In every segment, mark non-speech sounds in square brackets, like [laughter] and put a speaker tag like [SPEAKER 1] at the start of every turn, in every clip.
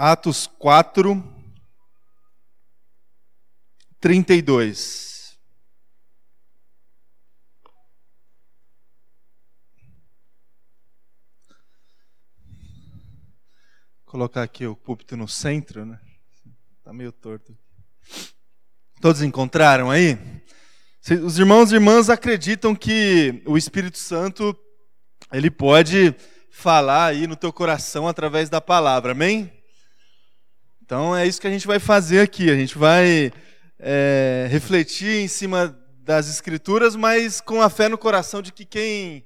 [SPEAKER 1] Atos 4, 32. Vou colocar aqui o púlpito no centro, né? Tá meio torto. Todos encontraram aí? Os irmãos e irmãs acreditam que o Espírito Santo ele pode falar aí no teu coração através da palavra, amém? Então é isso que a gente vai fazer aqui. A gente vai é, refletir em cima das Escrituras, mas com a fé no coração de que quem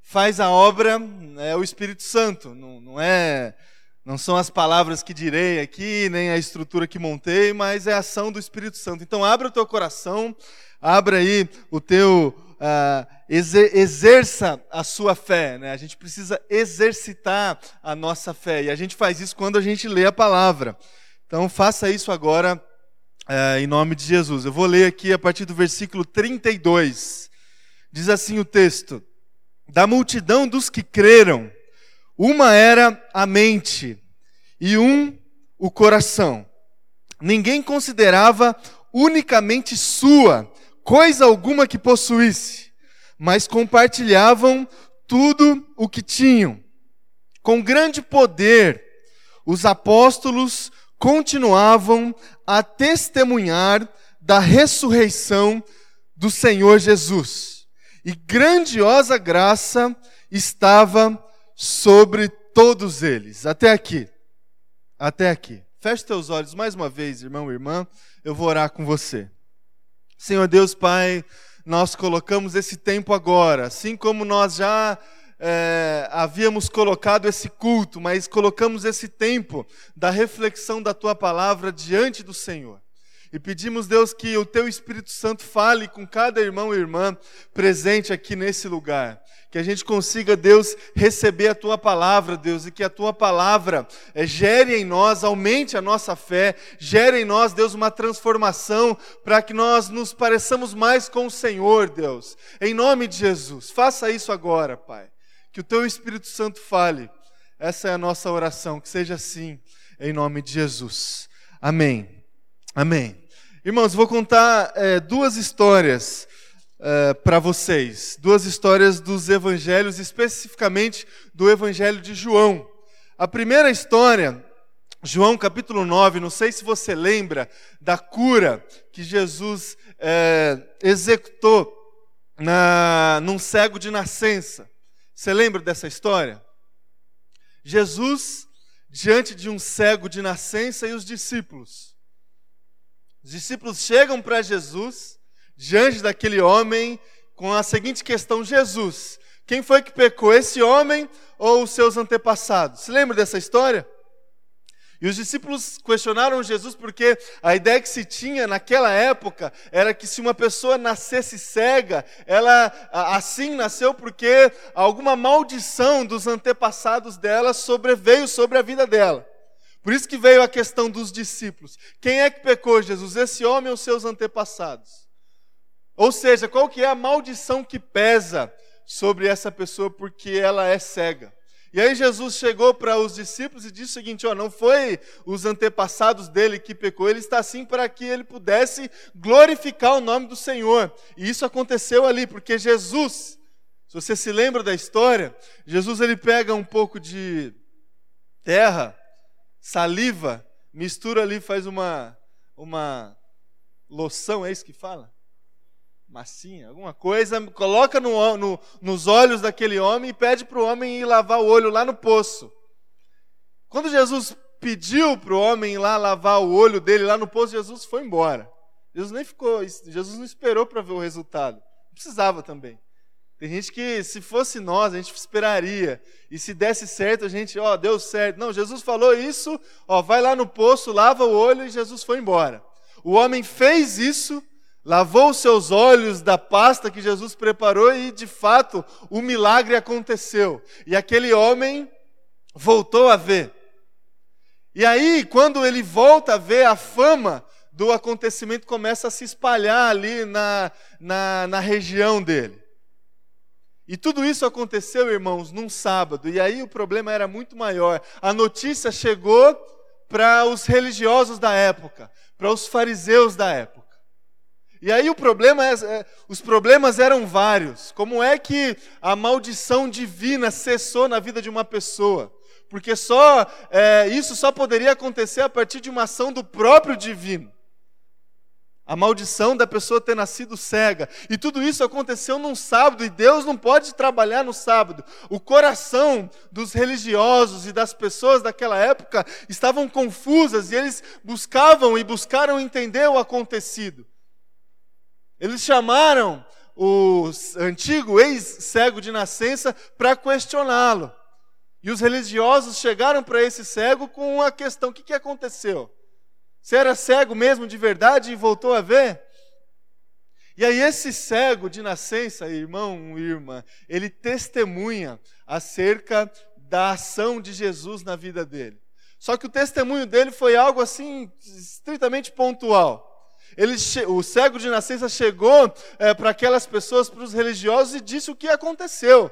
[SPEAKER 1] faz a obra é o Espírito Santo. Não, não é, não são as palavras que direi aqui, nem a estrutura que montei, mas é a ação do Espírito Santo. Então abra o teu coração, abra aí o teu uh, exerça a sua fé. Né? A gente precisa exercitar a nossa fé e a gente faz isso quando a gente lê a palavra. Então faça isso agora é, em nome de Jesus. Eu vou ler aqui a partir do versículo 32. Diz assim o texto: Da multidão dos que creram, uma era a mente e um o coração. Ninguém considerava unicamente sua coisa alguma que possuísse, mas compartilhavam tudo o que tinham. Com grande poder, os apóstolos continuavam a testemunhar da ressurreição do Senhor Jesus. E grandiosa graça estava sobre todos eles. Até aqui. Até aqui. Feche teus olhos mais uma vez, irmão e irmã. Eu vou orar com você. Senhor Deus Pai, nós colocamos esse tempo agora, assim como nós já é, havíamos colocado esse culto, mas colocamos esse tempo da reflexão da tua palavra diante do Senhor. E pedimos, Deus, que o teu Espírito Santo fale com cada irmão e irmã presente aqui nesse lugar. Que a gente consiga, Deus, receber a tua palavra, Deus, e que a tua palavra é, gere em nós, aumente a nossa fé, gere em nós, Deus, uma transformação para que nós nos pareçamos mais com o Senhor, Deus. Em nome de Jesus, faça isso agora, Pai. Que o teu Espírito Santo fale. Essa é a nossa oração, que seja assim, em nome de Jesus. Amém. Amém. Irmãos, vou contar é, duas histórias é, para vocês. Duas histórias dos evangelhos, especificamente do evangelho de João. A primeira história, João capítulo 9, não sei se você lembra da cura que Jesus é, executou na, num cego de nascença. Você lembra dessa história? Jesus diante de um cego de nascença e os discípulos. Os discípulos chegam para Jesus, diante daquele homem, com a seguinte questão: Jesus, quem foi que pecou, esse homem ou os seus antepassados? Se lembra dessa história? E os discípulos questionaram Jesus porque a ideia que se tinha naquela época era que se uma pessoa nascesse cega, ela assim nasceu porque alguma maldição dos antepassados dela sobreveio sobre a vida dela. Por isso que veio a questão dos discípulos. Quem é que pecou, Jesus? Esse homem ou seus antepassados? Ou seja, qual que é a maldição que pesa sobre essa pessoa porque ela é cega? E aí Jesus chegou para os discípulos e disse o seguinte: ó, não foi os antepassados dele que pecou, ele está assim para que ele pudesse glorificar o nome do Senhor. E isso aconteceu ali, porque Jesus, se você se lembra da história, Jesus ele pega um pouco de terra, saliva, mistura ali, faz uma uma loção, é isso que fala? Massinha, alguma coisa, coloca no, no, nos olhos daquele homem e pede para o homem ir lavar o olho lá no poço. Quando Jesus pediu para o homem ir lá lavar o olho dele lá no poço, Jesus foi embora. Jesus nem ficou, Jesus não esperou para ver o resultado. Não precisava também. Tem gente que, se fosse nós, a gente esperaria. E se desse certo, a gente, ó, deu certo. Não, Jesus falou isso, ó, vai lá no poço, lava o olho e Jesus foi embora. O homem fez isso lavou seus olhos da pasta que Jesus preparou e, de fato, o milagre aconteceu. E aquele homem voltou a ver. E aí, quando ele volta a ver, a fama do acontecimento começa a se espalhar ali na, na, na região dele. E tudo isso aconteceu, irmãos, num sábado. E aí o problema era muito maior. A notícia chegou para os religiosos da época, para os fariseus da época. E aí o problema é, é, os problemas eram vários. Como é que a maldição divina cessou na vida de uma pessoa? Porque só é, isso só poderia acontecer a partir de uma ação do próprio divino. A maldição da pessoa ter nascido cega. E tudo isso aconteceu num sábado, e Deus não pode trabalhar no sábado. O coração dos religiosos e das pessoas daquela época estavam confusas, e eles buscavam e buscaram entender o acontecido. Eles chamaram o antigo ex-cego de nascença para questioná-lo. E os religiosos chegaram para esse cego com a questão: o que, que aconteceu? Você era cego mesmo de verdade e voltou a ver? E aí, esse cego de nascença, irmão, irmã, ele testemunha acerca da ação de Jesus na vida dele. Só que o testemunho dele foi algo assim, estritamente pontual. Ele, o cego de nascença chegou é, para aquelas pessoas, para os religiosos, e disse o que aconteceu.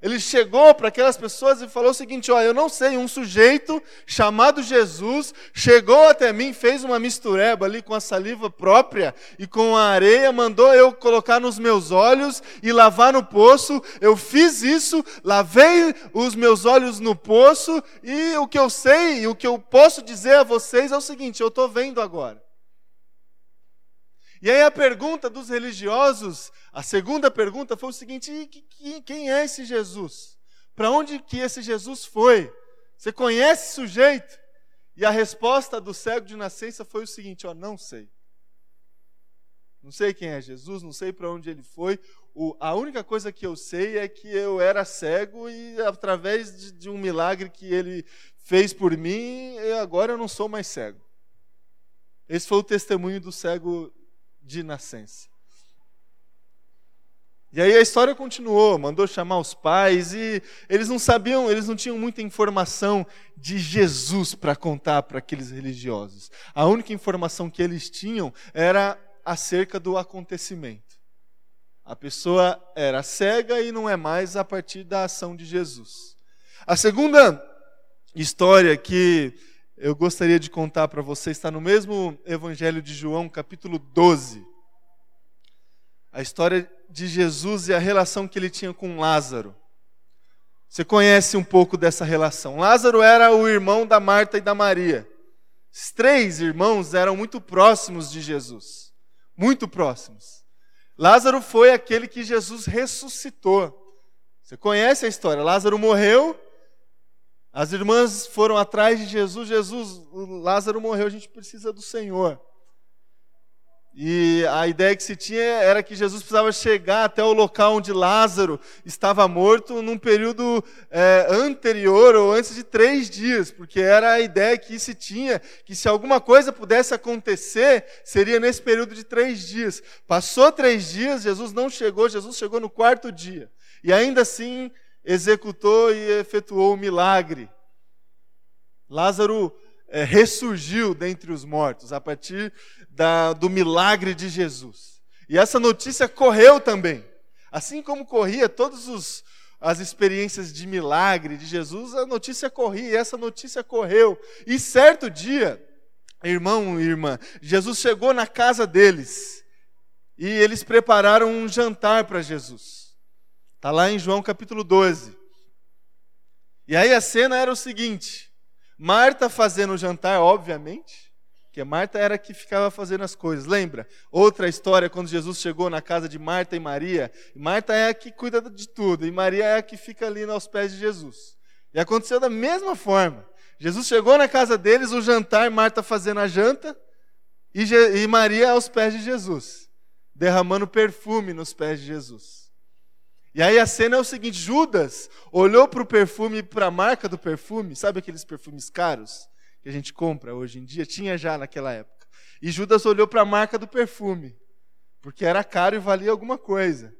[SPEAKER 1] Ele chegou para aquelas pessoas e falou o seguinte: Olha, eu não sei, um sujeito chamado Jesus chegou até mim, fez uma mistureba ali com a saliva própria e com a areia, mandou eu colocar nos meus olhos e lavar no poço. Eu fiz isso, lavei os meus olhos no poço e o que eu sei, e o que eu posso dizer a vocês é o seguinte: eu estou vendo agora. E aí a pergunta dos religiosos, a segunda pergunta foi o seguinte: quem é esse Jesus? Para onde que esse Jesus foi? Você conhece esse sujeito? E a resposta do cego de nascença foi o seguinte: ó, não sei. Não sei quem é Jesus, não sei para onde ele foi. O, a única coisa que eu sei é que eu era cego e através de, de um milagre que ele fez por mim, eu, agora eu não sou mais cego. Esse foi o testemunho do cego de nascença. E aí a história continuou, mandou chamar os pais e eles não sabiam, eles não tinham muita informação de Jesus para contar para aqueles religiosos. A única informação que eles tinham era acerca do acontecimento. A pessoa era cega e não é mais a partir da ação de Jesus. A segunda história que eu gostaria de contar para você está no mesmo Evangelho de João, capítulo 12. A história de Jesus e a relação que ele tinha com Lázaro. Você conhece um pouco dessa relação. Lázaro era o irmão da Marta e da Maria. Os três irmãos eram muito próximos de Jesus. Muito próximos. Lázaro foi aquele que Jesus ressuscitou. Você conhece a história? Lázaro morreu as irmãs foram atrás de Jesus, Jesus, Lázaro morreu, a gente precisa do Senhor. E a ideia que se tinha era que Jesus precisava chegar até o local onde Lázaro estava morto num período é, anterior ou antes de três dias, porque era a ideia que se tinha que se alguma coisa pudesse acontecer, seria nesse período de três dias. Passou três dias, Jesus não chegou, Jesus chegou no quarto dia. E ainda assim executou e efetuou o milagre. Lázaro é, ressurgiu dentre os mortos a partir da, do milagre de Jesus. E essa notícia correu também. Assim como corria todas as experiências de milagre de Jesus, a notícia corria, e essa notícia correu. E certo dia, irmão e irmã, Jesus chegou na casa deles e eles prepararam um jantar para Jesus. Está lá em João capítulo 12. E aí a cena era o seguinte: Marta fazendo o jantar, obviamente, porque Marta era que ficava fazendo as coisas. Lembra? Outra história, quando Jesus chegou na casa de Marta e Maria. Marta é a que cuida de tudo, e Maria é a que fica ali aos pés de Jesus. E aconteceu da mesma forma. Jesus chegou na casa deles, o jantar, Marta fazendo a janta, e, e Maria aos pés de Jesus, derramando perfume nos pés de Jesus. E aí a cena é o seguinte: Judas olhou para o perfume, para a marca do perfume, sabe aqueles perfumes caros que a gente compra hoje em dia? Tinha já naquela época. E Judas olhou para a marca do perfume, porque era caro e valia alguma coisa.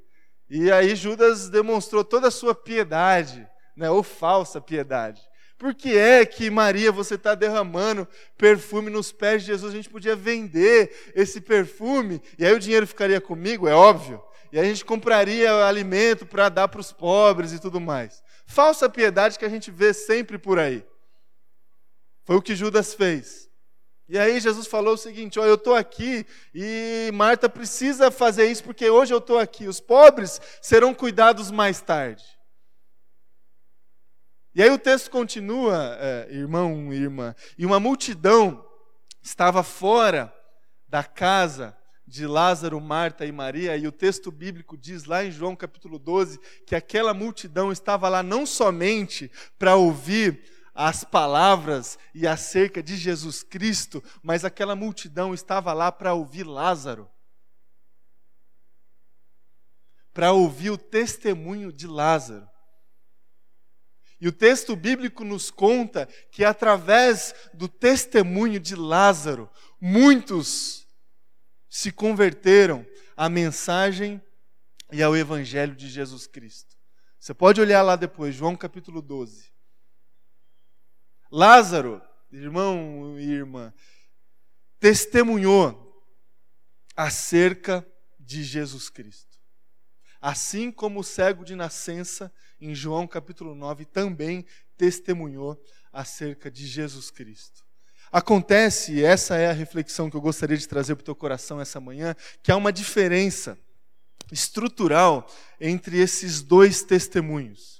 [SPEAKER 1] E aí Judas demonstrou toda a sua piedade, né, ou falsa piedade. Por que é que, Maria, você está derramando perfume nos pés de Jesus? A gente podia vender esse perfume, e aí o dinheiro ficaria comigo, é óbvio e a gente compraria alimento para dar para os pobres e tudo mais. Falsa piedade que a gente vê sempre por aí. Foi o que Judas fez. E aí Jesus falou o seguinte: Olha, eu estou aqui e Marta precisa fazer isso porque hoje eu estou aqui. Os pobres serão cuidados mais tarde. E aí o texto continua, é, irmão e irmã, e uma multidão estava fora da casa de Lázaro, Marta e Maria, e o texto bíblico diz lá em João capítulo 12 que aquela multidão estava lá não somente para ouvir as palavras e acerca de Jesus Cristo, mas aquela multidão estava lá para ouvir Lázaro. Para ouvir o testemunho de Lázaro. E o texto bíblico nos conta que através do testemunho de Lázaro, muitos se converteram à mensagem e ao evangelho de Jesus Cristo. Você pode olhar lá depois, João capítulo 12. Lázaro, irmão e irmã, testemunhou acerca de Jesus Cristo. Assim como o cego de nascença, em João capítulo 9, também testemunhou acerca de Jesus Cristo. Acontece, e essa é a reflexão que eu gostaria de trazer para o teu coração essa manhã, que há uma diferença estrutural entre esses dois testemunhos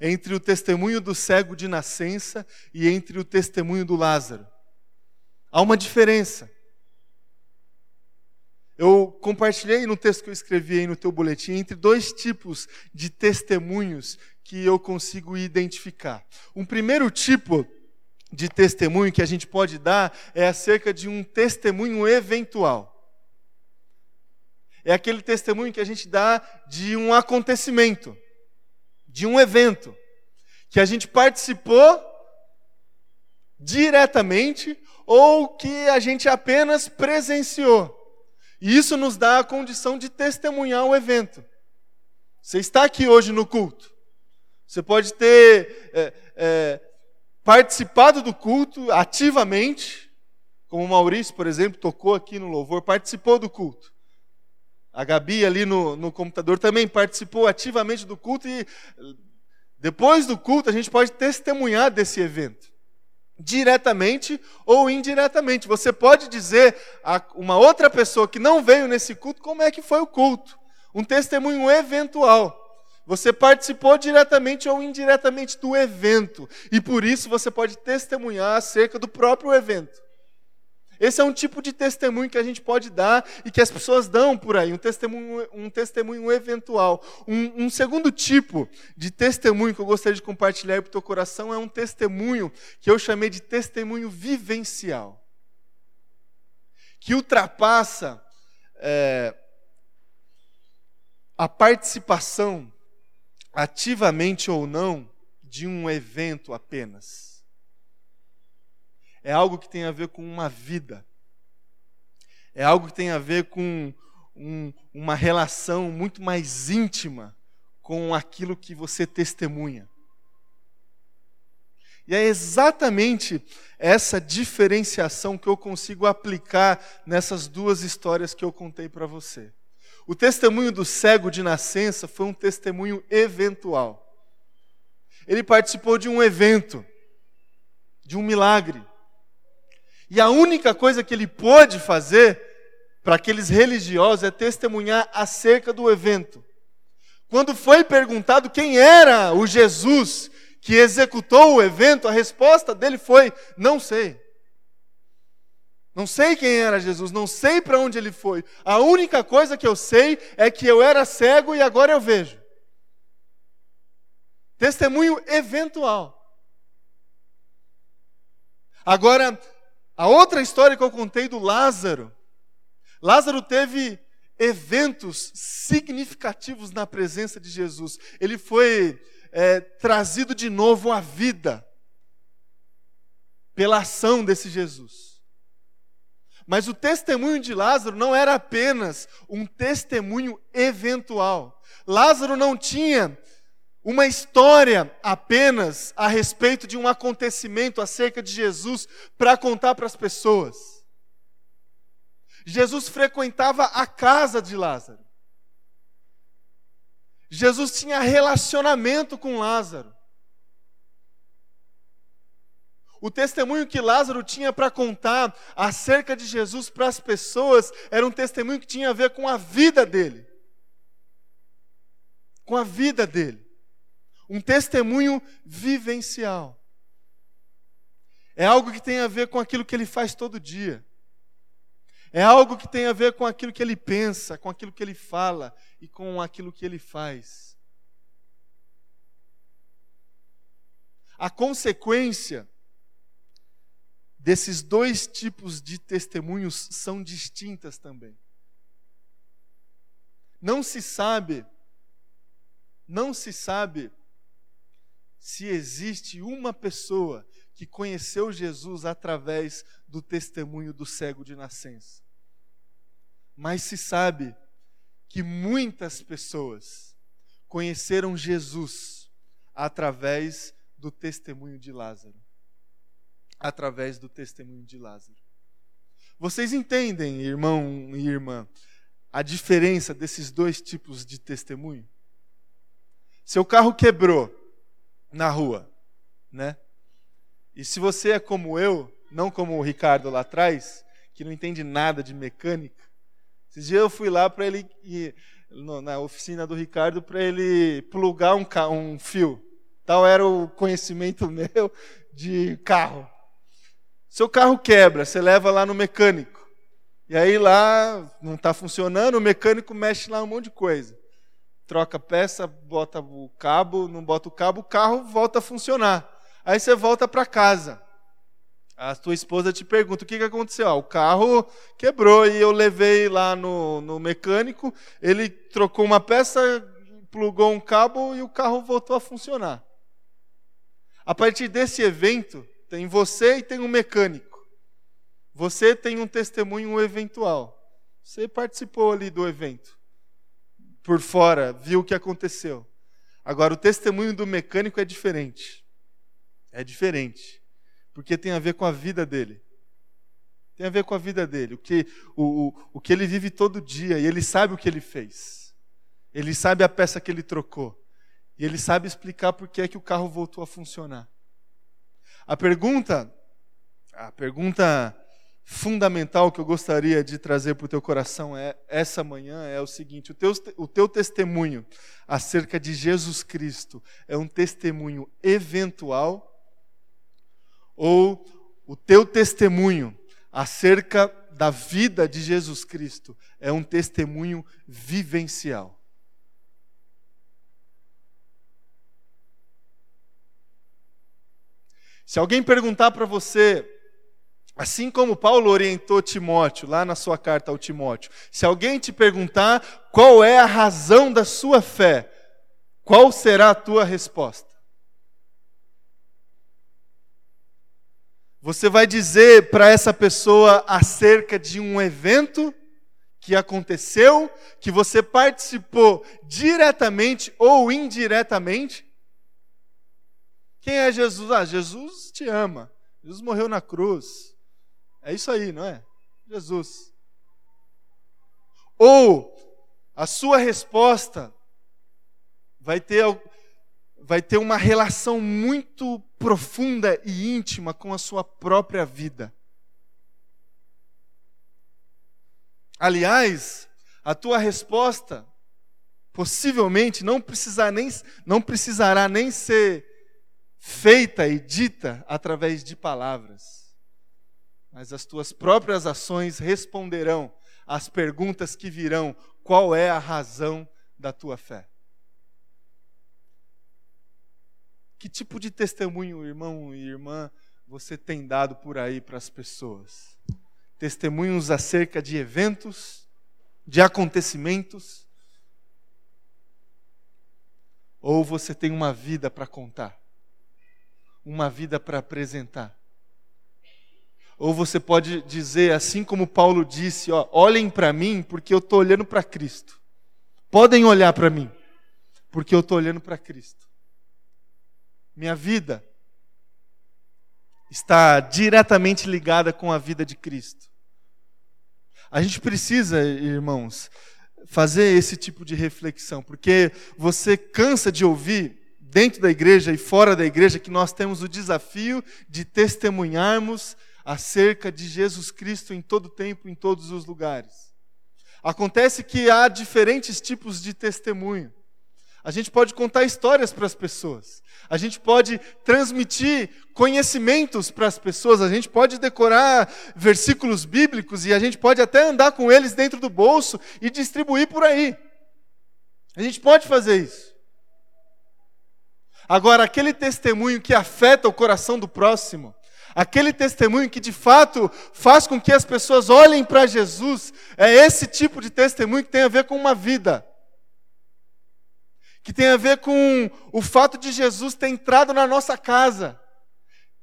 [SPEAKER 1] entre o testemunho do cego de nascença e entre o testemunho do Lázaro. Há uma diferença. Eu compartilhei no texto que eu escrevi aí no teu boletim entre dois tipos de testemunhos que eu consigo identificar. Um primeiro tipo de testemunho que a gente pode dar é acerca de um testemunho eventual. É aquele testemunho que a gente dá de um acontecimento de um evento que a gente participou diretamente ou que a gente apenas presenciou. E isso nos dá a condição de testemunhar o evento. Você está aqui hoje no culto. Você pode ter é, é, participado do culto ativamente, como o Maurício, por exemplo, tocou aqui no louvor, participou do culto. A Gabi ali no, no computador também participou ativamente do culto e depois do culto a gente pode testemunhar desse evento. Diretamente ou indiretamente. Você pode dizer a uma outra pessoa que não veio nesse culto como é que foi o culto. Um testemunho eventual. Você participou diretamente ou indiretamente do evento. E por isso você pode testemunhar acerca do próprio evento. Esse é um tipo de testemunho que a gente pode dar e que as pessoas dão por aí, um testemunho, um testemunho eventual. Um, um segundo tipo de testemunho que eu gostaria de compartilhar para o teu coração é um testemunho que eu chamei de testemunho vivencial, que ultrapassa é, a participação, ativamente ou não, de um evento apenas é algo que tem a ver com uma vida. É algo que tem a ver com um, uma relação muito mais íntima com aquilo que você testemunha. E é exatamente essa diferenciação que eu consigo aplicar nessas duas histórias que eu contei para você. O testemunho do cego de nascença foi um testemunho eventual. Ele participou de um evento, de um milagre. E a única coisa que ele pôde fazer para aqueles religiosos é testemunhar acerca do evento. Quando foi perguntado quem era o Jesus que executou o evento, a resposta dele foi: não sei. Não sei quem era Jesus, não sei para onde ele foi. A única coisa que eu sei é que eu era cego e agora eu vejo. Testemunho eventual. Agora, a outra história que eu contei do Lázaro. Lázaro teve eventos significativos na presença de Jesus. Ele foi é, trazido de novo à vida pela ação desse Jesus. Mas o testemunho de Lázaro não era apenas um testemunho eventual. Lázaro não tinha uma história apenas a respeito de um acontecimento acerca de Jesus para contar para as pessoas. Jesus frequentava a casa de Lázaro. Jesus tinha relacionamento com Lázaro. O testemunho que Lázaro tinha para contar acerca de Jesus para as pessoas era um testemunho que tinha a ver com a vida dele. Com a vida dele. Um testemunho vivencial. É algo que tem a ver com aquilo que ele faz todo dia. É algo que tem a ver com aquilo que ele pensa, com aquilo que ele fala e com aquilo que ele faz. A consequência desses dois tipos de testemunhos são distintas também. Não se sabe, não se sabe se existe uma pessoa que conheceu Jesus através do testemunho do cego de nascença. Mas se sabe que muitas pessoas conheceram Jesus através do testemunho de Lázaro. Através do testemunho de Lázaro. Vocês entendem, irmão e irmã, a diferença desses dois tipos de testemunho? Seu carro quebrou na rua, né? E se você é como eu, não como o Ricardo lá atrás, que não entende nada de mecânica, esses dias eu fui lá para ele na oficina do Ricardo para ele plugar um, um fio. Tal era o conhecimento [laughs] meu de carro. Seu carro quebra, você leva lá no mecânico. E aí lá não está funcionando, o mecânico mexe lá um monte de coisa. Troca peça, bota o cabo, não bota o cabo, o carro volta a funcionar. Aí você volta para casa. A tua esposa te pergunta: o que, que aconteceu? Ah, o carro quebrou e eu levei lá no, no mecânico. Ele trocou uma peça, plugou um cabo e o carro voltou a funcionar. A partir desse evento, tem você e tem um mecânico. Você tem um testemunho eventual. Você participou ali do evento. Por fora, viu o que aconteceu. Agora, o testemunho do mecânico é diferente é diferente, porque tem a ver com a vida dele. Tem a ver com a vida dele, o que, o, o, o que ele vive todo dia, e ele sabe o que ele fez. Ele sabe a peça que ele trocou. E ele sabe explicar por que é que o carro voltou a funcionar. A pergunta, a pergunta fundamental que eu gostaria de trazer para o teu coração é, essa manhã é o seguinte: o teu, o teu testemunho acerca de Jesus Cristo é um testemunho eventual ou o teu testemunho acerca da vida de Jesus Cristo é um testemunho vivencial. Se alguém perguntar para você, assim como Paulo orientou Timóteo, lá na sua carta ao Timóteo, se alguém te perguntar qual é a razão da sua fé, qual será a tua resposta? Você vai dizer para essa pessoa acerca de um evento que aconteceu, que você participou diretamente ou indiretamente? Quem é Jesus? Ah, Jesus te ama. Jesus morreu na cruz. É isso aí, não é? Jesus. Ou a sua resposta vai ter vai ter uma relação muito profunda e íntima com a sua própria vida. Aliás, a tua resposta possivelmente não, precisar nem, não precisará nem ser feita e dita através de palavras, mas as tuas próprias ações responderão às perguntas que virão: qual é a razão da tua fé? Que tipo de testemunho, irmão e irmã, você tem dado por aí para as pessoas? Testemunhos acerca de eventos, de acontecimentos? Ou você tem uma vida para contar? Uma vida para apresentar? Ou você pode dizer, assim como Paulo disse: ó, olhem para mim, porque eu estou olhando para Cristo. Podem olhar para mim, porque eu estou olhando para Cristo minha vida está diretamente ligada com a vida de Cristo. A gente precisa, irmãos, fazer esse tipo de reflexão, porque você cansa de ouvir dentro da igreja e fora da igreja, que nós temos o desafio de testemunharmos acerca de Jesus Cristo em todo tempo, em todos os lugares. Acontece que há diferentes tipos de testemunho. A gente pode contar histórias para as pessoas. A gente pode transmitir conhecimentos para as pessoas. A gente pode decorar versículos bíblicos e a gente pode até andar com eles dentro do bolso e distribuir por aí. A gente pode fazer isso. Agora, aquele testemunho que afeta o coração do próximo, aquele testemunho que de fato faz com que as pessoas olhem para Jesus, é esse tipo de testemunho que tem a ver com uma vida. Que tem a ver com o fato de Jesus ter entrado na nossa casa.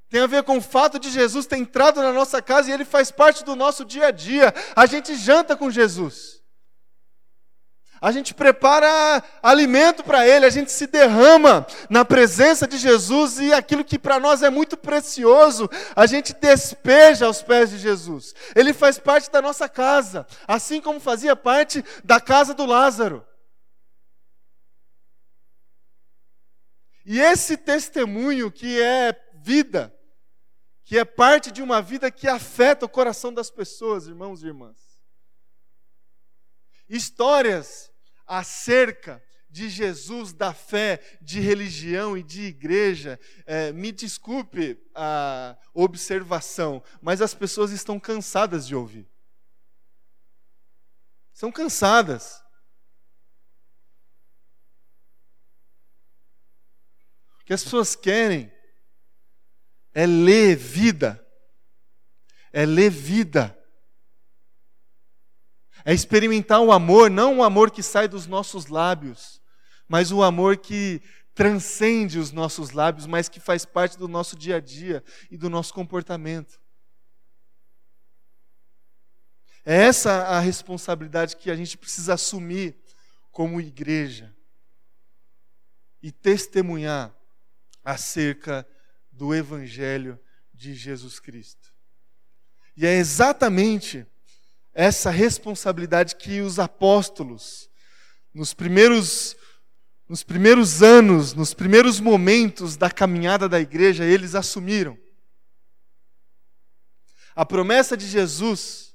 [SPEAKER 1] Tem a ver com o fato de Jesus ter entrado na nossa casa e ele faz parte do nosso dia a dia. A gente janta com Jesus. A gente prepara alimento para Ele, a gente se derrama na presença de Jesus e aquilo que para nós é muito precioso, a gente despeja aos pés de Jesus. Ele faz parte da nossa casa, assim como fazia parte da casa do Lázaro. E esse testemunho que é vida, que é parte de uma vida que afeta o coração das pessoas, irmãos e irmãs histórias acerca de Jesus, da fé, de religião e de igreja, é, me desculpe a observação, mas as pessoas estão cansadas de ouvir. São cansadas. O que as pessoas querem é ler vida, é ler vida é experimentar o amor, não o amor que sai dos nossos lábios, mas o amor que transcende os nossos lábios, mas que faz parte do nosso dia a dia e do nosso comportamento. É essa a responsabilidade que a gente precisa assumir como igreja e testemunhar acerca do Evangelho de Jesus Cristo. E é exatamente essa responsabilidade que os apóstolos, nos primeiros, nos primeiros anos, nos primeiros momentos da caminhada da igreja, eles assumiram. A promessa de Jesus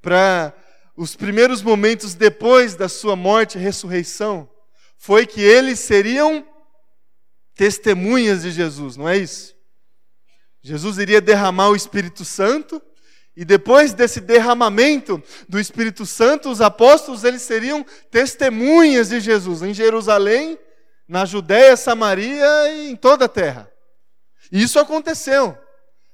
[SPEAKER 1] para os primeiros momentos depois da sua morte e ressurreição foi que eles seriam testemunhas de Jesus, não é isso? Jesus iria derramar o Espírito Santo e depois desse derramamento do Espírito Santo, os apóstolos eles seriam testemunhas de Jesus em Jerusalém, na Judéia, Samaria e em toda a terra. E isso aconteceu.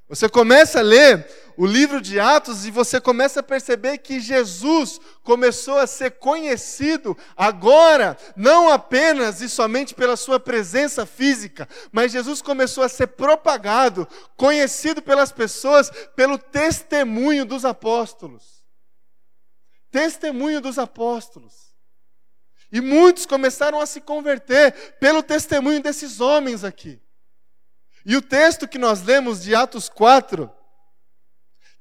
[SPEAKER 1] Você começa a ler o livro de Atos e você começa a perceber que Jesus começou a ser conhecido agora, não apenas e somente pela sua presença física, mas Jesus começou a ser propagado, conhecido pelas pessoas pelo testemunho dos apóstolos. Testemunho dos apóstolos. E muitos começaram a se converter pelo testemunho desses homens aqui. E o texto que nós lemos de Atos 4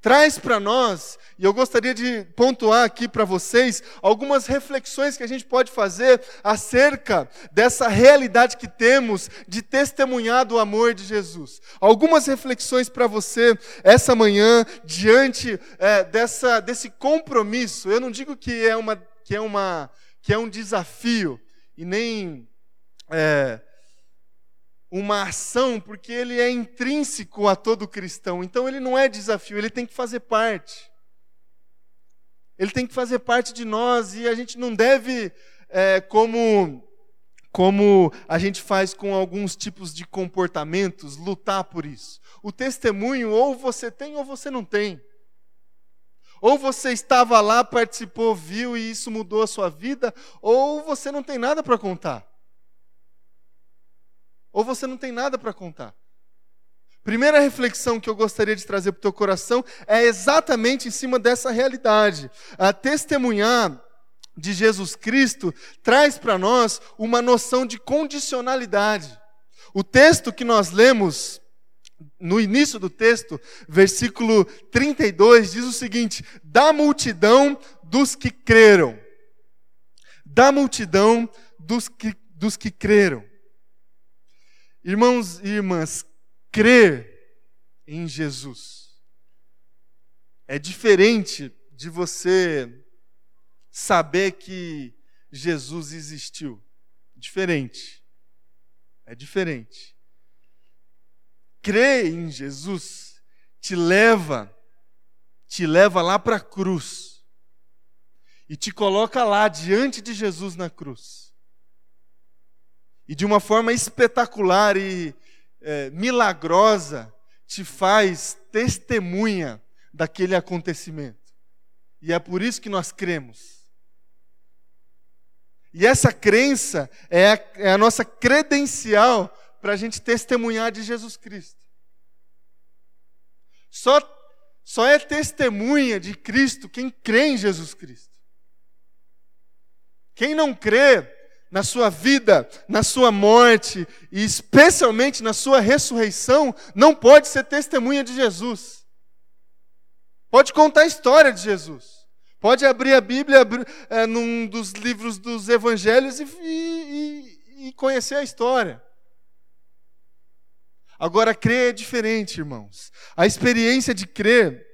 [SPEAKER 1] traz para nós, e eu gostaria de pontuar aqui para vocês, algumas reflexões que a gente pode fazer acerca dessa realidade que temos de testemunhar do amor de Jesus. Algumas reflexões para você essa manhã, diante é, dessa, desse compromisso. Eu não digo que é, uma, que é, uma, que é um desafio, e nem. É, uma ação, porque ele é intrínseco a todo cristão. Então ele não é desafio, ele tem que fazer parte. Ele tem que fazer parte de nós e a gente não deve, é, como, como a gente faz com alguns tipos de comportamentos, lutar por isso. O testemunho, ou você tem ou você não tem. Ou você estava lá, participou, viu e isso mudou a sua vida, ou você não tem nada para contar ou você não tem nada para contar. Primeira reflexão que eu gostaria de trazer para o teu coração é exatamente em cima dessa realidade. A testemunhar de Jesus Cristo traz para nós uma noção de condicionalidade. O texto que nós lemos no início do texto, versículo 32, diz o seguinte: da multidão dos que creram. Da multidão dos que, dos que creram. Irmãos e irmãs, crer em Jesus é diferente de você saber que Jesus existiu. Diferente. É diferente. Crer em Jesus te leva te leva lá para a cruz e te coloca lá diante de Jesus na cruz. E de uma forma espetacular e é, milagrosa, te faz testemunha daquele acontecimento. E é por isso que nós cremos. E essa crença é a, é a nossa credencial para a gente testemunhar de Jesus Cristo. Só só é testemunha de Cristo quem crê em Jesus Cristo. Quem não crê na sua vida, na sua morte e especialmente na sua ressurreição, não pode ser testemunha de Jesus. Pode contar a história de Jesus. Pode abrir a Bíblia é, num dos livros dos evangelhos e, e, e conhecer a história. Agora, crer é diferente, irmãos. A experiência de crer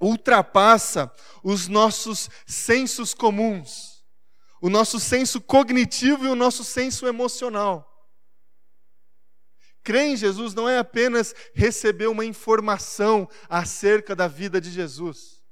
[SPEAKER 1] ultrapassa os nossos sensos comuns, o nosso senso cognitivo e o nosso senso emocional. Crer em Jesus não é apenas receber uma informação acerca da vida de Jesus.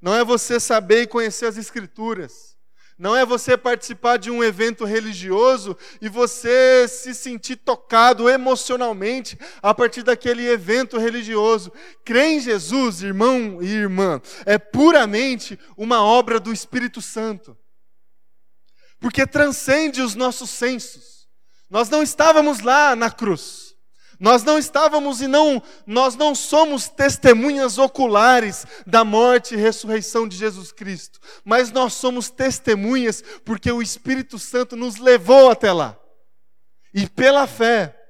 [SPEAKER 1] Não é você saber e conhecer as Escrituras. Não é você participar de um evento religioso e você se sentir tocado emocionalmente a partir daquele evento religioso. Crer em Jesus, irmão e irmã, é puramente uma obra do Espírito Santo. Porque transcende os nossos sensos. Nós não estávamos lá na cruz. Nós não estávamos e não, nós não somos testemunhas oculares da morte e ressurreição de Jesus Cristo, mas nós somos testemunhas porque o Espírito Santo nos levou até lá. E pela fé,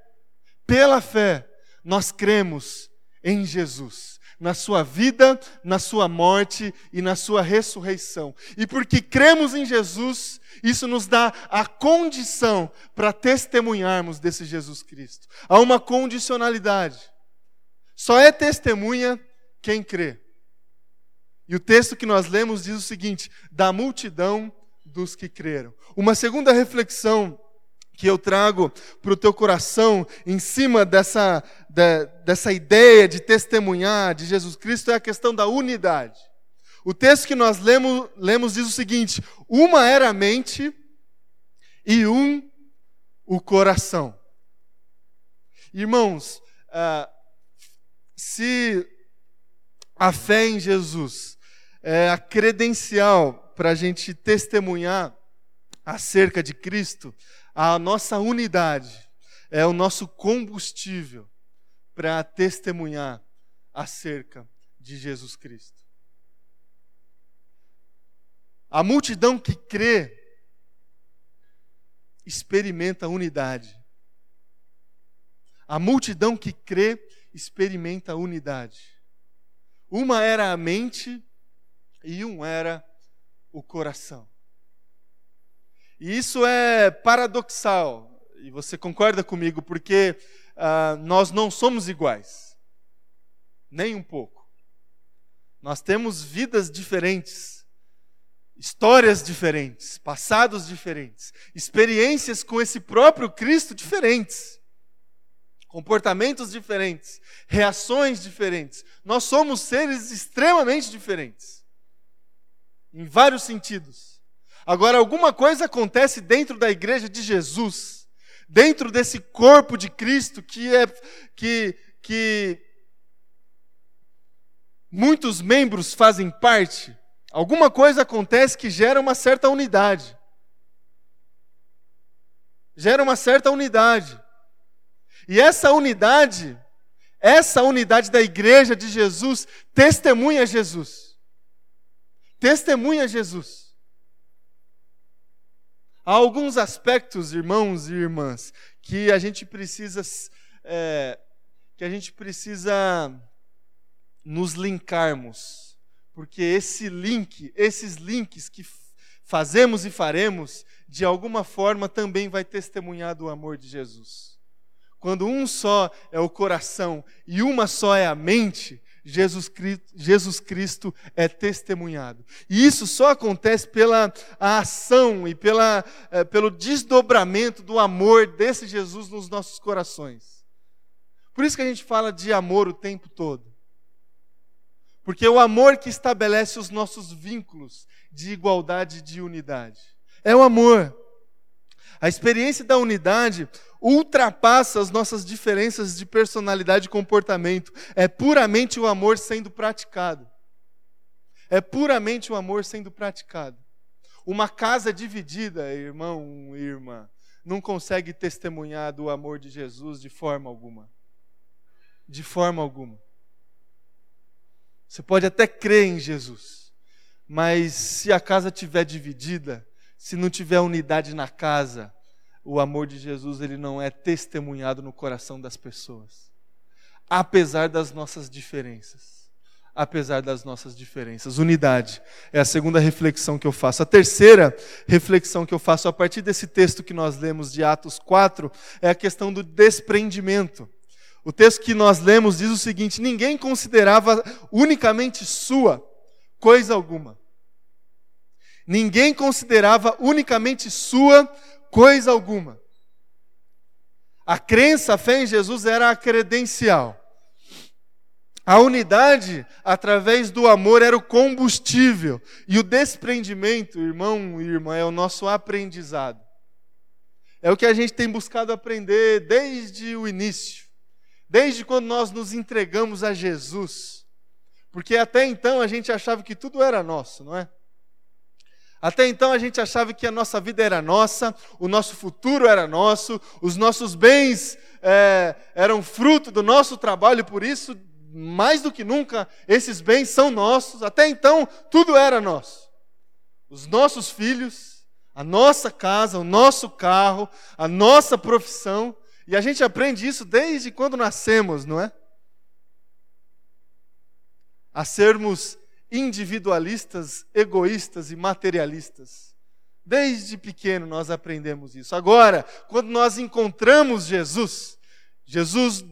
[SPEAKER 1] pela fé, nós cremos em Jesus na sua vida, na sua morte e na sua ressurreição. E porque cremos em Jesus, isso nos dá a condição para testemunharmos desse Jesus Cristo. Há uma condicionalidade. Só é testemunha quem crê. E o texto que nós lemos diz o seguinte: da multidão dos que creram. Uma segunda reflexão que eu trago para o teu coração em cima dessa, de, dessa ideia de testemunhar de Jesus Cristo é a questão da unidade. O texto que nós lemos, lemos diz o seguinte: uma era a mente e um o coração. Irmãos, uh, se a fé em Jesus é a credencial para a gente testemunhar acerca de Cristo, a nossa unidade é o nosso combustível para testemunhar acerca de Jesus Cristo. A multidão que crê experimenta unidade. A multidão que crê experimenta unidade. Uma era a mente e um era o coração. E isso é paradoxal, e você concorda comigo, porque uh, nós não somos iguais, nem um pouco. Nós temos vidas diferentes, histórias diferentes, passados diferentes, experiências com esse próprio Cristo diferentes, comportamentos diferentes, reações diferentes. Nós somos seres extremamente diferentes, em vários sentidos. Agora, alguma coisa acontece dentro da igreja de Jesus, dentro desse corpo de Cristo que é que, que muitos membros fazem parte. Alguma coisa acontece que gera uma certa unidade. Gera uma certa unidade. E essa unidade, essa unidade da igreja de Jesus, testemunha Jesus. Testemunha Jesus. Há alguns aspectos, irmãos e irmãs, que a gente precisa é, que a gente precisa nos linkarmos, porque esse link, esses links que fazemos e faremos, de alguma forma também vai testemunhar do amor de Jesus. quando um só é o coração e uma só é a mente, Jesus Cristo, Jesus Cristo é testemunhado. E isso só acontece pela ação e pela, é, pelo desdobramento do amor desse Jesus nos nossos corações. Por isso que a gente fala de amor o tempo todo. Porque é o amor que estabelece os nossos vínculos de igualdade e de unidade. É o amor. A experiência da unidade ultrapassa as nossas diferenças de personalidade e comportamento. É puramente o amor sendo praticado. É puramente o amor sendo praticado. Uma casa dividida, irmão e irmã, não consegue testemunhar do amor de Jesus de forma alguma. De forma alguma. Você pode até crer em Jesus, mas se a casa estiver dividida, se não tiver unidade na casa, o amor de Jesus ele não é testemunhado no coração das pessoas. Apesar das nossas diferenças. Apesar das nossas diferenças. Unidade é a segunda reflexão que eu faço. A terceira reflexão que eu faço a partir desse texto que nós lemos de Atos 4 é a questão do desprendimento. O texto que nós lemos diz o seguinte: ninguém considerava unicamente sua coisa alguma. Ninguém considerava unicamente sua coisa alguma. A crença, a fé em Jesus era a credencial. A unidade, através do amor, era o combustível. E o desprendimento, irmão e irmã, é o nosso aprendizado. É o que a gente tem buscado aprender desde o início. Desde quando nós nos entregamos a Jesus. Porque até então a gente achava que tudo era nosso, não é? Até então a gente achava que a nossa vida era nossa, o nosso futuro era nosso, os nossos bens é, eram fruto do nosso trabalho, e por isso, mais do que nunca, esses bens são nossos. Até então, tudo era nosso. Os nossos filhos, a nossa casa, o nosso carro, a nossa profissão. E a gente aprende isso desde quando nascemos, não é? A sermos individualistas, egoístas e materialistas. Desde pequeno nós aprendemos isso. Agora, quando nós encontramos Jesus, Jesus,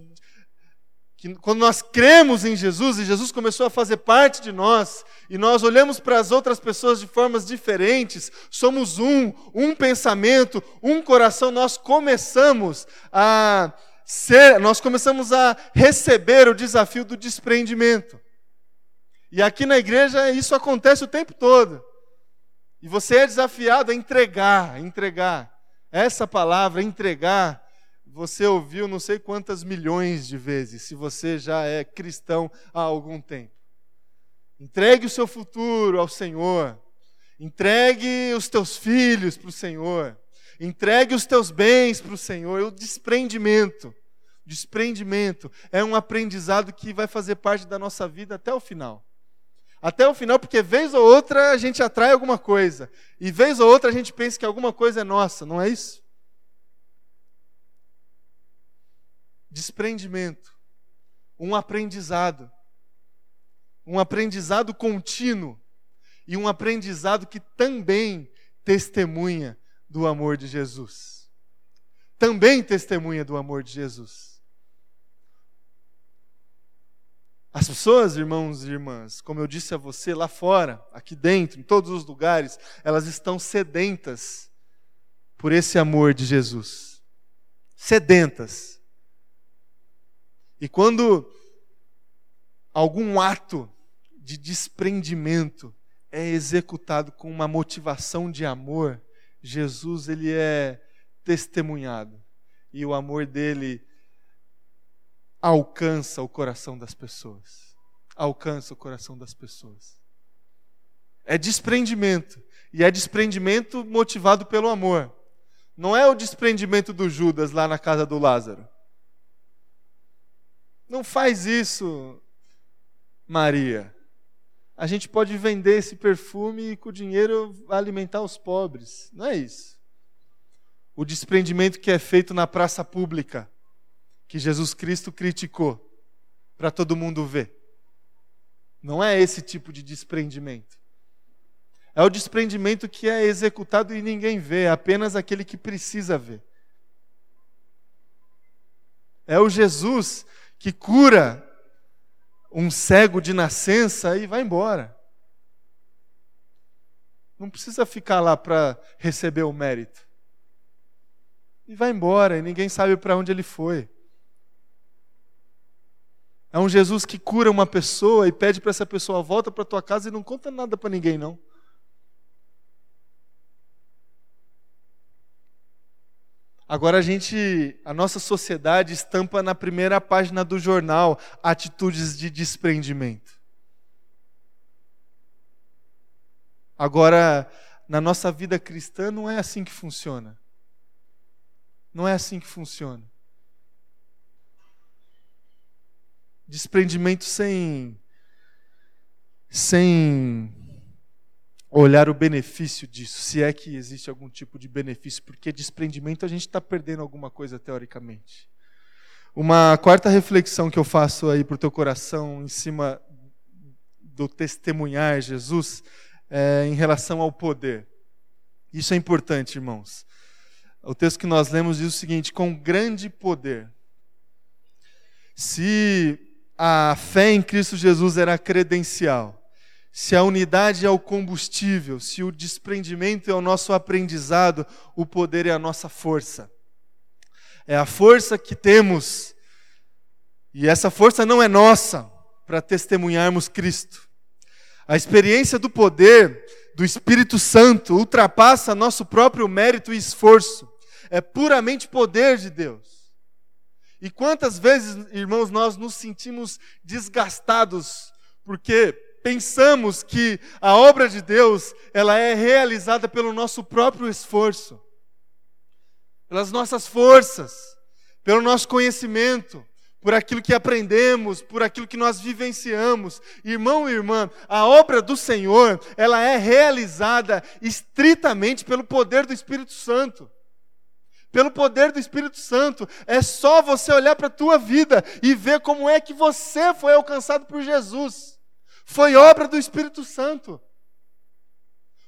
[SPEAKER 1] quando nós cremos em Jesus e Jesus começou a fazer parte de nós, e nós olhamos para as outras pessoas de formas diferentes, somos um, um pensamento, um coração, nós começamos a ser, nós começamos a receber o desafio do desprendimento. E aqui na igreja isso acontece o tempo todo. E você é desafiado a entregar, entregar. Essa palavra, entregar, você ouviu não sei quantas milhões de vezes, se você já é cristão há algum tempo. Entregue o seu futuro ao Senhor. Entregue os teus filhos para o Senhor. Entregue os teus bens para o Senhor. O desprendimento. Desprendimento é um aprendizado que vai fazer parte da nossa vida até o final até o final, porque vez ou outra a gente atrai alguma coisa, e vez ou outra a gente pensa que alguma coisa é nossa, não é isso? Desprendimento, um aprendizado, um aprendizado contínuo, e um aprendizado que também testemunha do amor de Jesus. Também testemunha do amor de Jesus. As pessoas, irmãos e irmãs, como eu disse a você, lá fora, aqui dentro, em todos os lugares, elas estão sedentas por esse amor de Jesus. Sedentas. E quando algum ato de desprendimento é executado com uma motivação de amor, Jesus ele é testemunhado e o amor dele alcança o coração das pessoas. Alcança o coração das pessoas. É desprendimento. E é desprendimento motivado pelo amor. Não é o desprendimento do Judas lá na casa do Lázaro. Não faz isso, Maria. A gente pode vender esse perfume e com o dinheiro alimentar os pobres. Não é isso. O desprendimento que é feito na praça pública que Jesus Cristo criticou para todo mundo ver. Não é esse tipo de desprendimento. É o desprendimento que é executado e ninguém vê, é apenas aquele que precisa ver. É o Jesus que cura um cego de nascença e vai embora. Não precisa ficar lá para receber o mérito. E vai embora, e ninguém sabe para onde ele foi. É um Jesus que cura uma pessoa e pede para essa pessoa volta para tua casa e não conta nada para ninguém não. Agora a gente, a nossa sociedade estampa na primeira página do jornal atitudes de desprendimento. Agora, na nossa vida cristã não é assim que funciona. Não é assim que funciona. Desprendimento sem sem olhar o benefício disso, se é que existe algum tipo de benefício, porque desprendimento a gente está perdendo alguma coisa teoricamente. Uma quarta reflexão que eu faço aí para o teu coração em cima do testemunhar Jesus é em relação ao poder. Isso é importante, irmãos. O texto que nós lemos diz o seguinte: com grande poder. Se a fé em Cristo Jesus era credencial, se a unidade é o combustível, se o desprendimento é o nosso aprendizado, o poder é a nossa força. É a força que temos, e essa força não é nossa, para testemunharmos Cristo. A experiência do poder do Espírito Santo ultrapassa nosso próprio mérito e esforço. É puramente poder de Deus. E quantas vezes, irmãos, nós nos sentimos desgastados porque pensamos que a obra de Deus, ela é realizada pelo nosso próprio esforço, pelas nossas forças, pelo nosso conhecimento, por aquilo que aprendemos, por aquilo que nós vivenciamos. Irmão e irmã, a obra do Senhor, ela é realizada estritamente pelo poder do Espírito Santo pelo poder do Espírito Santo. É só você olhar para a tua vida e ver como é que você foi alcançado por Jesus. Foi obra do Espírito Santo.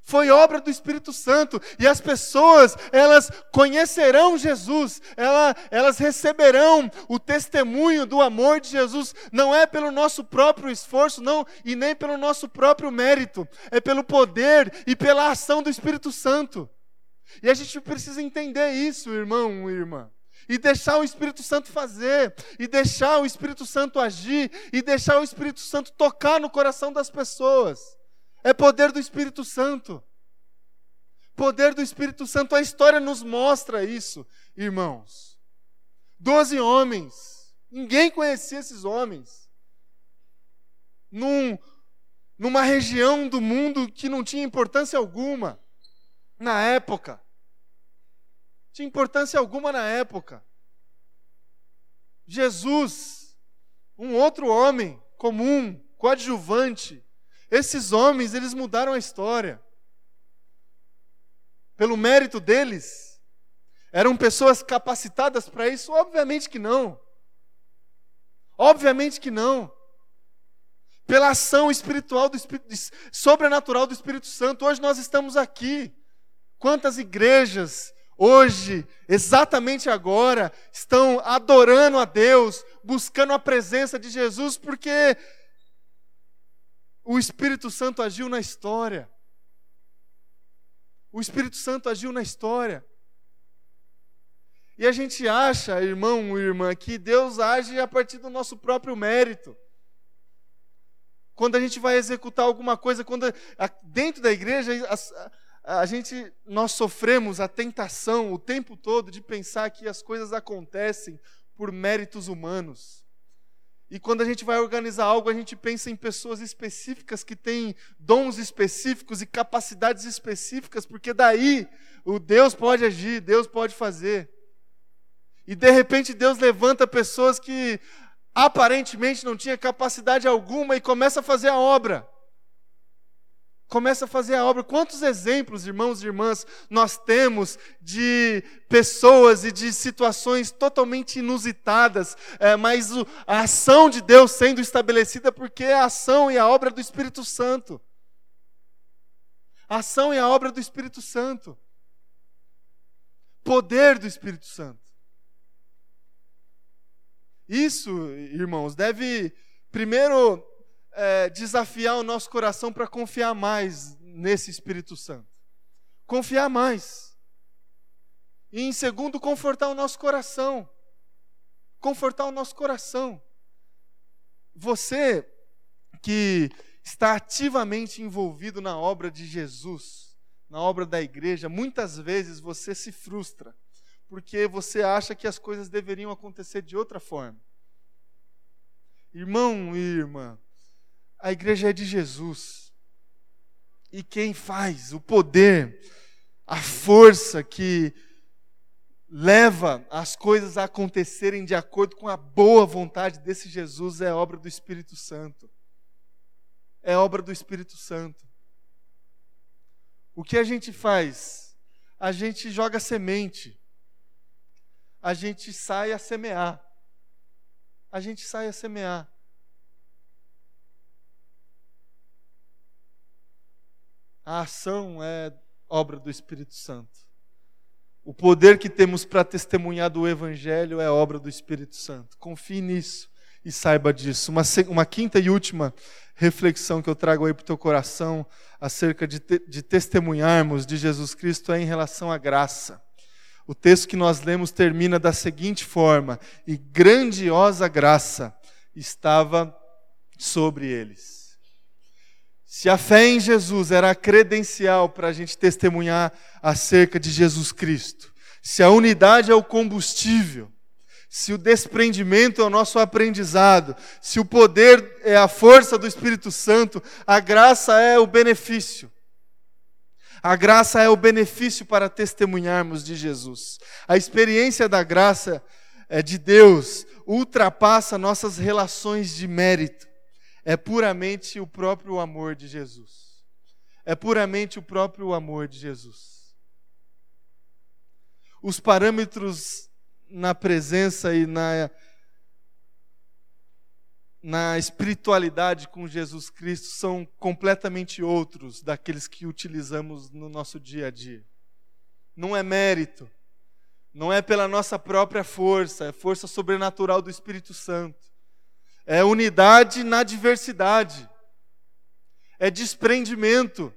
[SPEAKER 1] Foi obra do Espírito Santo. E as pessoas, elas conhecerão Jesus, elas, elas receberão o testemunho do amor de Jesus. Não é pelo nosso próprio esforço, não, e nem pelo nosso próprio mérito. É pelo poder e pela ação do Espírito Santo. E a gente precisa entender isso, irmão e irmã. E deixar o Espírito Santo fazer, e deixar o Espírito Santo agir, e deixar o Espírito Santo tocar no coração das pessoas. É poder do Espírito Santo. Poder do Espírito Santo, a história nos mostra isso, irmãos. Doze homens, ninguém conhecia esses homens. Num, numa região do mundo que não tinha importância alguma na época. Tinha importância alguma na época. Jesus, um outro homem comum, coadjuvante, esses homens, eles mudaram a história. Pelo mérito deles, eram pessoas capacitadas para isso? Obviamente que não. Obviamente que não. Pela ação espiritual do Espírito, sobrenatural do Espírito Santo, hoje nós estamos aqui. Quantas igrejas hoje, exatamente agora, estão adorando a Deus, buscando a presença de Jesus, porque o Espírito Santo agiu na história. O Espírito Santo agiu na história. E a gente acha, irmão e irmã, que Deus age a partir do nosso próprio mérito. Quando a gente vai executar alguma coisa, quando dentro da igreja, a gente nós sofremos a tentação o tempo todo de pensar que as coisas acontecem por méritos humanos. E quando a gente vai organizar algo, a gente pensa em pessoas específicas que têm dons específicos e capacidades específicas, porque daí o Deus pode agir, Deus pode fazer. E de repente Deus levanta pessoas que aparentemente não tinham capacidade alguma e começa a fazer a obra começa a fazer a obra. Quantos exemplos, irmãos e irmãs, nós temos de pessoas e de situações totalmente inusitadas, é, mas o, a ação de Deus sendo estabelecida porque é a ação e a obra do Espírito Santo. A ação e a obra do Espírito Santo. Poder do Espírito Santo. Isso, irmãos, deve primeiro é, desafiar o nosso coração para confiar mais nesse Espírito Santo. Confiar mais. E em segundo, confortar o nosso coração. Confortar o nosso coração. Você que está ativamente envolvido na obra de Jesus, na obra da igreja, muitas vezes você se frustra, porque você acha que as coisas deveriam acontecer de outra forma. Irmão e irmã, a igreja é de Jesus. E quem faz o poder, a força que leva as coisas a acontecerem de acordo com a boa vontade desse Jesus é obra do Espírito Santo. É obra do Espírito Santo. O que a gente faz? A gente joga semente. A gente sai a semear. A gente sai a semear. A ação é obra do Espírito Santo. O poder que temos para testemunhar do Evangelho é obra do Espírito Santo. Confie nisso e saiba disso. Uma, uma quinta e última reflexão que eu trago aí para o teu coração acerca de, te, de testemunharmos de Jesus Cristo é em relação à graça. O texto que nós lemos termina da seguinte forma: E grandiosa graça estava sobre eles. Se a fé em Jesus era a credencial para a gente testemunhar acerca de Jesus Cristo, se a unidade é o combustível, se o desprendimento é o nosso aprendizado, se o poder é a força do Espírito Santo, a graça é o benefício. A graça é o benefício para testemunharmos de Jesus. A experiência da graça é, de Deus ultrapassa nossas relações de mérito é puramente o próprio amor de Jesus. É puramente o próprio amor de Jesus. Os parâmetros na presença e na, na espiritualidade com Jesus Cristo são completamente outros daqueles que utilizamos no nosso dia a dia. Não é mérito, não é pela nossa própria força, é força sobrenatural do Espírito Santo é unidade na diversidade, é desprendimento.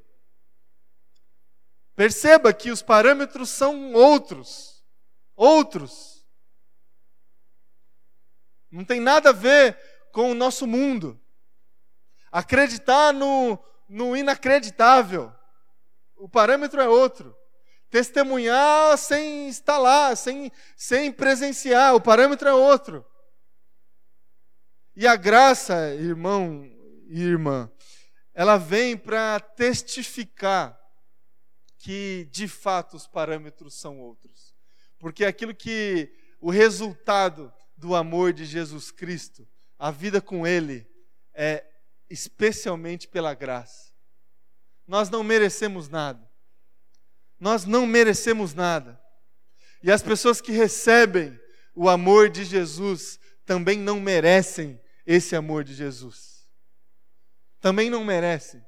[SPEAKER 1] Perceba que os parâmetros são outros, outros. Não tem nada a ver com o nosso mundo. Acreditar no, no inacreditável, o parâmetro é outro. Testemunhar sem estar lá, sem, sem presenciar, o parâmetro é outro. E a graça, irmão e irmã, ela vem para testificar que de fato os parâmetros são outros. Porque aquilo que o resultado do amor de Jesus Cristo, a vida com Ele, é especialmente pela graça. Nós não merecemos nada. Nós não merecemos nada. E as pessoas que recebem o amor de Jesus também não merecem esse amor de Jesus. Também não merece.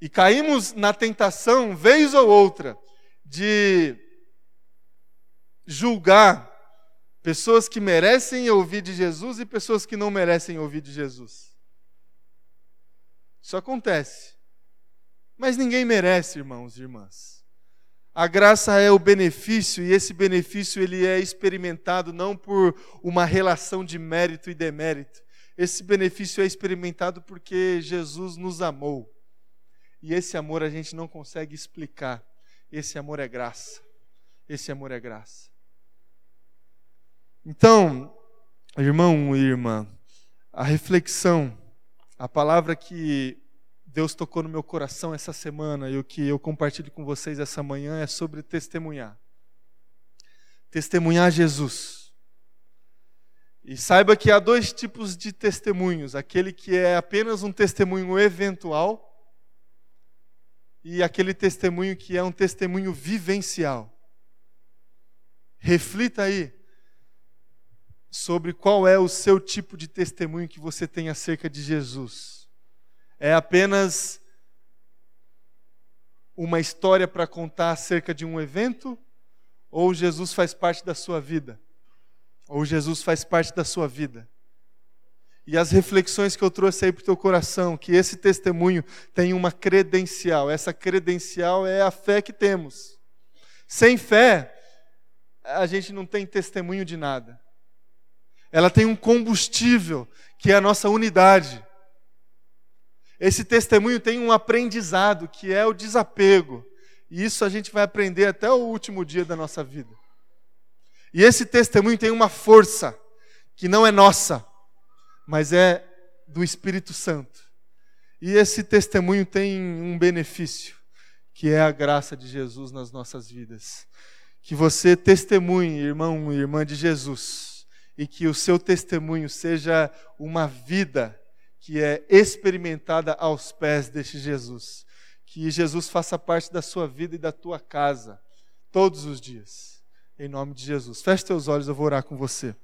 [SPEAKER 1] E caímos na tentação, vez ou outra, de julgar pessoas que merecem ouvir de Jesus e pessoas que não merecem ouvir de Jesus. Isso acontece. Mas ninguém merece, irmãos e irmãs. A graça é o benefício e esse benefício ele é experimentado não por uma relação de mérito e demérito. Esse benefício é experimentado porque Jesus nos amou. E esse amor a gente não consegue explicar. Esse amor é graça. Esse amor é graça. Então, irmão e irmã, a reflexão, a palavra que Deus tocou no meu coração essa semana e o que eu compartilho com vocês essa manhã é sobre testemunhar. Testemunhar Jesus. E saiba que há dois tipos de testemunhos: aquele que é apenas um testemunho eventual e aquele testemunho que é um testemunho vivencial. Reflita aí sobre qual é o seu tipo de testemunho que você tem acerca de Jesus é apenas uma história para contar acerca de um evento? ou Jesus faz parte da sua vida, ou Jesus faz parte da sua vida. E as reflexões que eu trouxe aí para o teu coração, que esse testemunho tem uma credencial. Essa credencial é a fé que temos. Sem fé, a gente não tem testemunho de nada. Ela tem um combustível, que é a nossa unidade. Esse testemunho tem um aprendizado, que é o desapego. E isso a gente vai aprender até o último dia da nossa vida. E esse testemunho tem uma força, que não é nossa, mas é do Espírito Santo. E esse testemunho tem um benefício, que é a graça de Jesus nas nossas vidas. Que você testemunhe, irmão e irmã de Jesus, e que o seu testemunho seja uma vida que é experimentada aos pés deste Jesus. Que Jesus faça parte da sua vida e da tua casa, todos os dias. Em nome de Jesus. Feche teus olhos, eu vou orar com você.